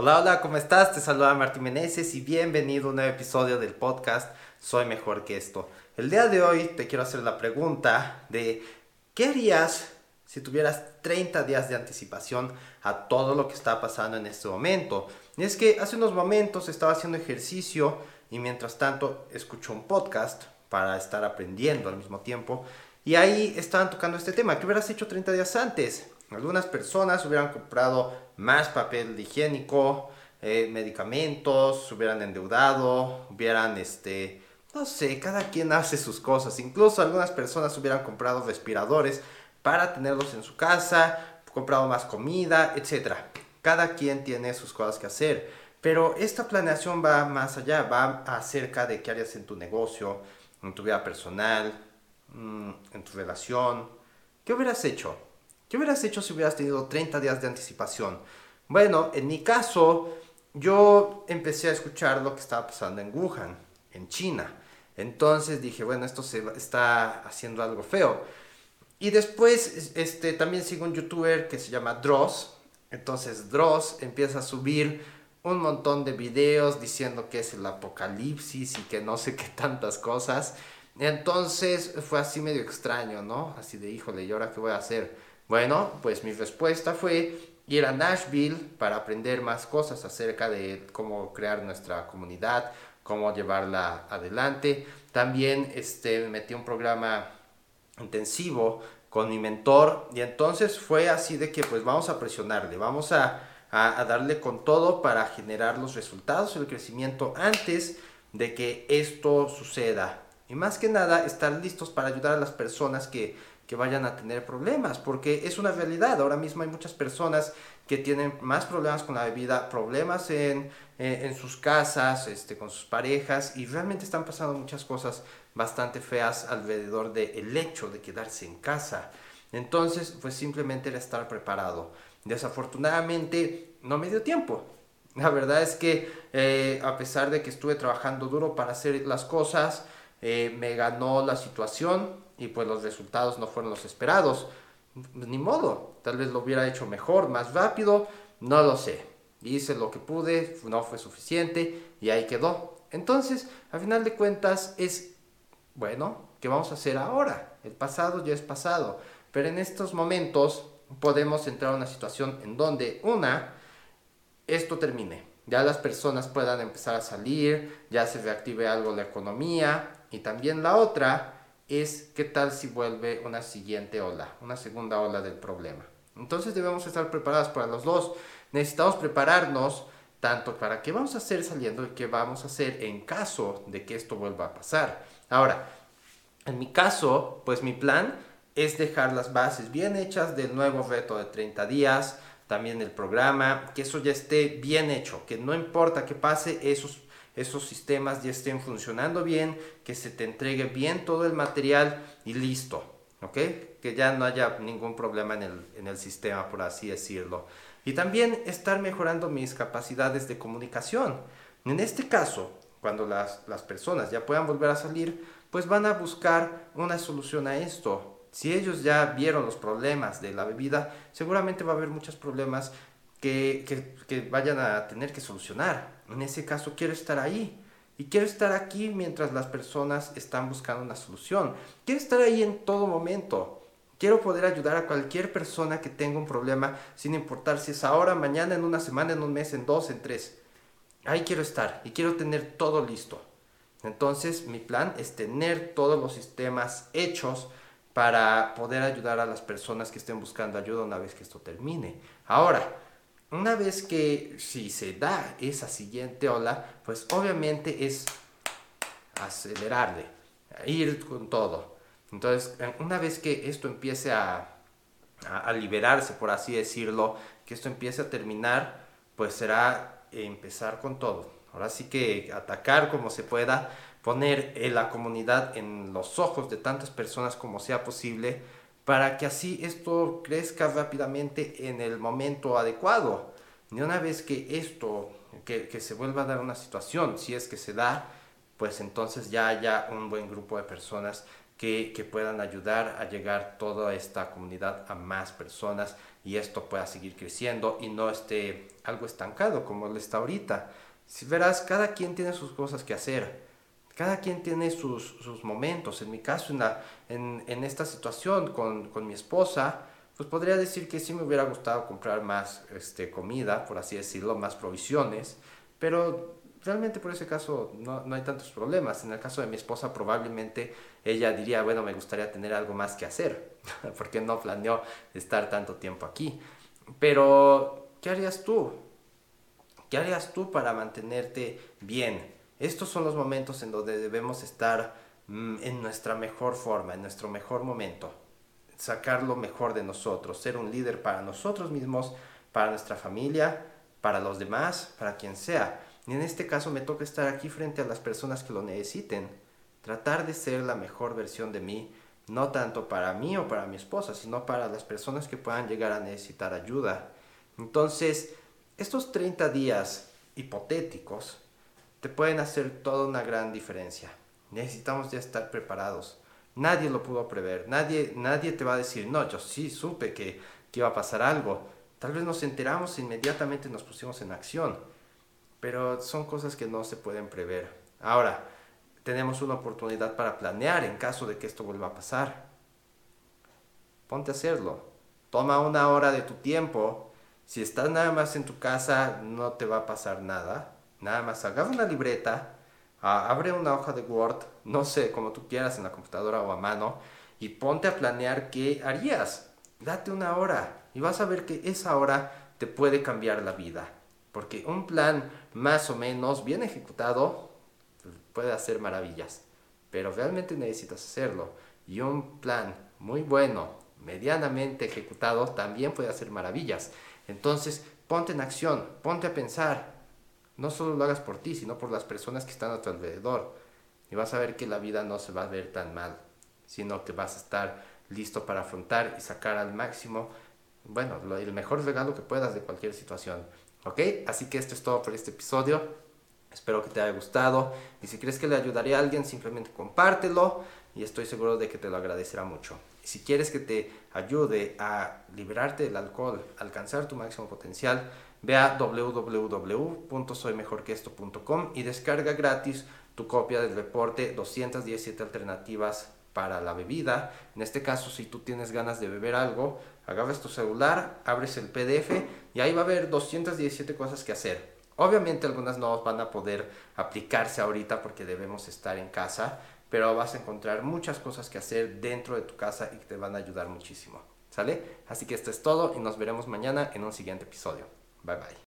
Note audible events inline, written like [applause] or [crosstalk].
Hola, hola, ¿cómo estás? Te saluda Martín Meneses y bienvenido a un nuevo episodio del podcast Soy Mejor que esto. El día de hoy te quiero hacer la pregunta de ¿qué harías si tuvieras 30 días de anticipación a todo lo que está pasando en este momento? Y es que hace unos momentos estaba haciendo ejercicio y mientras tanto escucho un podcast para estar aprendiendo al mismo tiempo y ahí estaban tocando este tema. ¿Qué hubieras hecho 30 días antes? Algunas personas hubieran comprado más papel higiénico, eh, medicamentos, hubieran endeudado, hubieran, este, no sé, cada quien hace sus cosas. Incluso algunas personas hubieran comprado respiradores para tenerlos en su casa, comprado más comida, etc. Cada quien tiene sus cosas que hacer. Pero esta planeación va más allá, va acerca de qué harías en tu negocio, en tu vida personal, mm, en tu relación. ¿Qué hubieras hecho? ¿Qué hubieras hecho si hubieras tenido 30 días de anticipación? Bueno, en mi caso, yo empecé a escuchar lo que estaba pasando en Wuhan, en China. Entonces dije, bueno, esto se está haciendo algo feo. Y después este, también sigo un youtuber que se llama Dross. Entonces Dross empieza a subir un montón de videos diciendo que es el apocalipsis y que no sé qué tantas cosas. Entonces fue así medio extraño, ¿no? Así de, híjole, ¿y ahora qué voy a hacer? Bueno, pues mi respuesta fue ir a Nashville para aprender más cosas acerca de cómo crear nuestra comunidad, cómo llevarla adelante. También este, me metí un programa intensivo con mi mentor y entonces fue así de que pues vamos a presionarle, vamos a, a darle con todo para generar los resultados y el crecimiento antes de que esto suceda. Y más que nada estar listos para ayudar a las personas que que vayan a tener problemas, porque es una realidad. Ahora mismo hay muchas personas que tienen más problemas con la bebida, problemas en, eh, en sus casas, este, con sus parejas, y realmente están pasando muchas cosas bastante feas alrededor del hecho de quedarse en casa. Entonces, pues simplemente era estar preparado. Desafortunadamente, no me dio tiempo. La verdad es que eh, a pesar de que estuve trabajando duro para hacer las cosas, eh, me ganó la situación, y pues los resultados no fueron los esperados. Ni modo, tal vez lo hubiera hecho mejor, más rápido, no lo sé. Hice lo que pude, no fue suficiente y ahí quedó. Entonces, al final de cuentas es, bueno, ¿qué vamos a hacer ahora? El pasado ya es pasado, pero en estos momentos podemos entrar a una situación en donde, una, esto termine, ya las personas puedan empezar a salir, ya se reactive algo la economía y también la otra, es qué tal si vuelve una siguiente ola, una segunda ola del problema. Entonces debemos estar preparados para los dos. Necesitamos prepararnos tanto para qué vamos a hacer saliendo y qué vamos a hacer en caso de que esto vuelva a pasar. Ahora, en mi caso, pues mi plan es dejar las bases bien hechas del nuevo reto de 30 días, también el programa, que eso ya esté bien hecho, que no importa que pase, esos esos sistemas ya estén funcionando bien, que se te entregue bien todo el material y listo, ¿ok? Que ya no haya ningún problema en el, en el sistema, por así decirlo. Y también estar mejorando mis capacidades de comunicación. En este caso, cuando las, las personas ya puedan volver a salir, pues van a buscar una solución a esto. Si ellos ya vieron los problemas de la bebida, seguramente va a haber muchos problemas que, que, vayan a tener que solucionar. En ese caso quiero estar ahí. Y quiero estar aquí mientras las personas están buscando una solución. Quiero estar ahí en todo momento. Quiero poder ayudar a cualquier persona que tenga un problema, sin importar si es ahora, mañana, en una semana, en un mes, en dos, en tres. Ahí quiero estar y quiero tener todo listo. Entonces mi plan es tener todos los sistemas hechos para poder ayudar a las personas que estén buscando ayuda una vez que esto termine. Ahora, una vez que si se da esa siguiente ola, pues obviamente es acelerarle, ir con todo. Entonces, una vez que esto empiece a, a, liberarse, por así decirlo, que esto empiece a terminar, pues será empezar con todo. Ahora sí que atacar como se pueda, poner la comunidad en los ojos de tantas personas como sea posible, para que así esto crezca rápidamente en el momento adecuado. Y una vez que esto, que, se vuelva a dar una situación, si es que se da, pues entonces ya haya un buen grupo de personas que, que, puedan ayudar a llegar toda esta comunidad a más personas y esto pueda seguir creciendo y no esté algo estancado como lo está ahorita. Si verás, cada quien tiene sus cosas que hacer, cada quien tiene sus, sus momentos. En mi caso, en, la, en, esta situación con, con, mi esposa, pues podría decir que sí me hubiera gustado comprar más este, comida, por así decirlo, más provisiones, pero realmente por ese caso no, no, hay tantos problemas. En el caso de mi esposa probablemente ella diría, bueno, me gustaría tener algo más que hacer, [laughs] porque no planeó estar tanto tiempo aquí. Pero, ¿qué harías tú? ¿Qué harías tú para mantenerte bien? Estos son los momentos en donde debemos estar mm, en nuestra mejor forma, en nuestro mejor momento. Sacar lo mejor de nosotros, ser un líder para nosotros mismos, para nuestra familia, para los demás, para quien sea. Y en este caso me toca estar aquí frente a las personas que lo necesiten. Tratar de ser la mejor versión de mí, no tanto para mí o para mi esposa, sino para las personas que puedan llegar a necesitar ayuda. Entonces, estos 30 días hipotéticos te pueden hacer toda una gran diferencia. Necesitamos ya estar preparados. Nadie lo pudo prever. Nadie, nadie te va a decir, no, yo sí supe que, que iba a pasar algo. Tal vez nos enteramos e inmediatamente nos pusimos en acción. Pero son cosas que no se pueden prever. Ahora, tenemos una oportunidad para planear en caso de que esto vuelva a pasar. Ponte a hacerlo. Toma una hora de tu tiempo. Si estás nada más en tu casa, no te va a pasar nada Nada más agarra una libreta, abre una hoja de Word, no sé, como tú quieras, en la computadora o a mano, y ponte a planear qué harías. Date una hora y vas a ver que esa hora te puede cambiar la vida. Porque un plan más o menos bien ejecutado puede hacer maravillas. Pero realmente necesitas hacerlo. Y un plan muy bueno, medianamente ejecutado, también puede hacer maravillas. Entonces, ponte en acción, ponte a pensar, no solo lo hagas por ti, sino por las personas que están a tu alrededor. Y vas a ver que la vida no se va a ver tan mal, sino que vas a estar listo para afrontar y sacar al máximo, bueno, el mejor regalo que puedas de cualquier situación. ¿Ok? Así que esto es todo por este episodio. Espero que te haya gustado. Y si crees que le ayudaría a alguien, simplemente compártelo. Y estoy seguro de que te lo agradecerá mucho. Si quieres que te ayude a liberarte del alcohol, alcanzar tu máximo potencial, Ve a www.soymejorqueesto.com y descarga gratis tu copia del reporte 217 alternativas para la bebida. En este caso, si tú tienes ganas de beber algo, agarras tu celular, abres el PDF y ahí va a haber 217 cosas que hacer. Obviamente algunas no van a poder aplicarse ahorita porque debemos estar en casa, pero vas a encontrar muchas cosas que hacer dentro de tu casa y que te van a ayudar muchísimo. ¿Sale? Así que esto es todo y nos veremos mañana en un siguiente episodio. 拜拜。